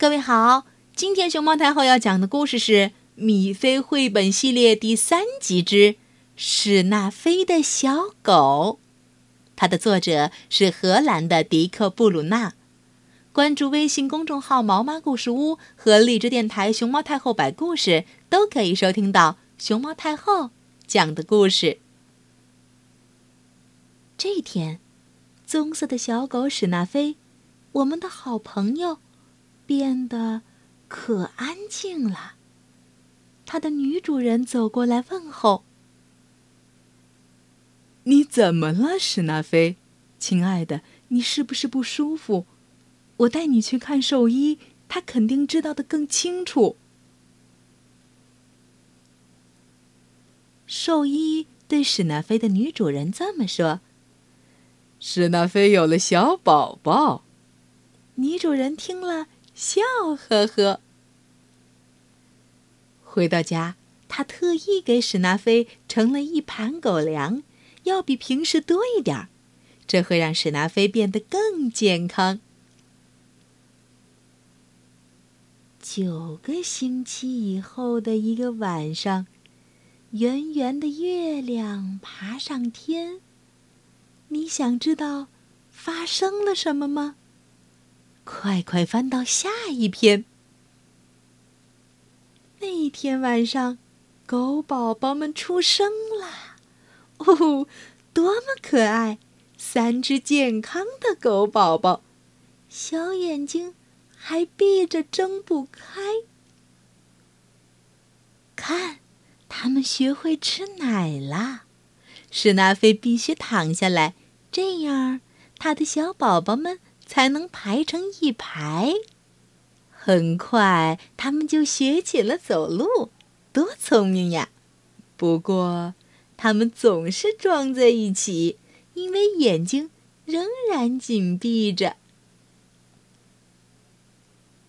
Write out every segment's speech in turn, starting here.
各位好，今天熊猫太后要讲的故事是《米菲绘本系列》第三集之《史纳菲的小狗》，它的作者是荷兰的迪克·布鲁纳。关注微信公众号“毛妈故事屋”和荔枝电台“熊猫太后摆故事”，都可以收听到熊猫太后讲的故事。这一天，棕色的小狗史纳菲，我们的好朋友。变得可安静了。他的女主人走过来问候：“你怎么了，史纳菲？亲爱的，你是不是不舒服？我带你去看兽医，他肯定知道的更清楚。”兽医对史纳菲的女主人这么说：“史纳菲有了小宝宝。”女主人听了。笑呵呵。回到家，他特意给史纳菲盛了一盘狗粮，要比平时多一点儿，这会让史纳菲变得更健康。九个星期以后的一个晚上，圆圆的月亮爬上天。你想知道发生了什么吗？快快翻到下一篇。那天晚上，狗宝宝们出生了，哦，多么可爱！三只健康的狗宝宝，小眼睛还闭着睁不开。看，他们学会吃奶啦！史纳菲必须躺下来，这样他的小宝宝们。才能排成一排。很快，他们就学起了走路，多聪明呀！不过，他们总是撞在一起，因为眼睛仍然紧闭着。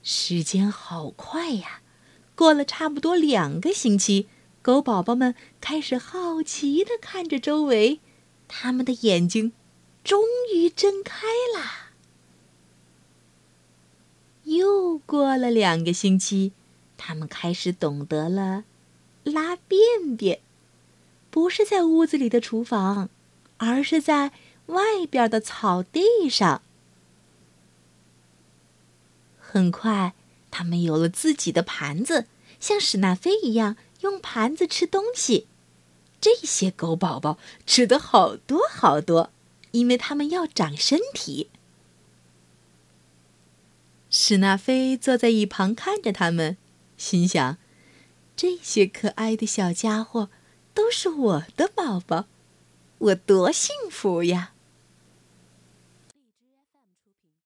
时间好快呀，过了差不多两个星期，狗宝宝们开始好奇的看着周围，他们的眼睛终于睁开了。又过了两个星期，他们开始懂得了拉便便，不是在屋子里的厨房，而是在外边的草地上。很快，他们有了自己的盘子，像史纳菲一样用盘子吃东西。这些狗宝宝吃的好多好多，因为他们要长身体。史纳菲坐在一旁看着他们，心想：“这些可爱的小家伙都是我的宝宝，我多幸福呀！”